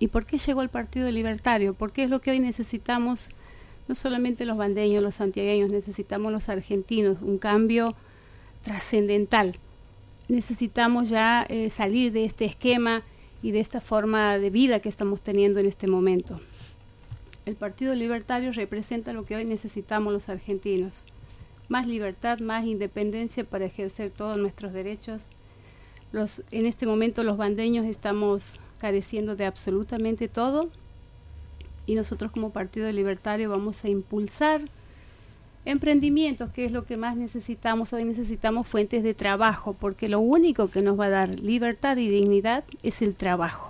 ¿Y por qué llegó el Partido Libertario? Porque es lo que hoy necesitamos, no solamente los bandeños, los santiagueños, necesitamos los argentinos, un cambio trascendental. Necesitamos ya eh, salir de este esquema y de esta forma de vida que estamos teniendo en este momento. El Partido Libertario representa lo que hoy necesitamos los argentinos. Más libertad, más independencia para ejercer todos nuestros derechos. Los, en este momento los bandeños estamos careciendo de absolutamente todo y nosotros como Partido Libertario vamos a impulsar emprendimientos, que es lo que más necesitamos. Hoy necesitamos fuentes de trabajo, porque lo único que nos va a dar libertad y dignidad es el trabajo.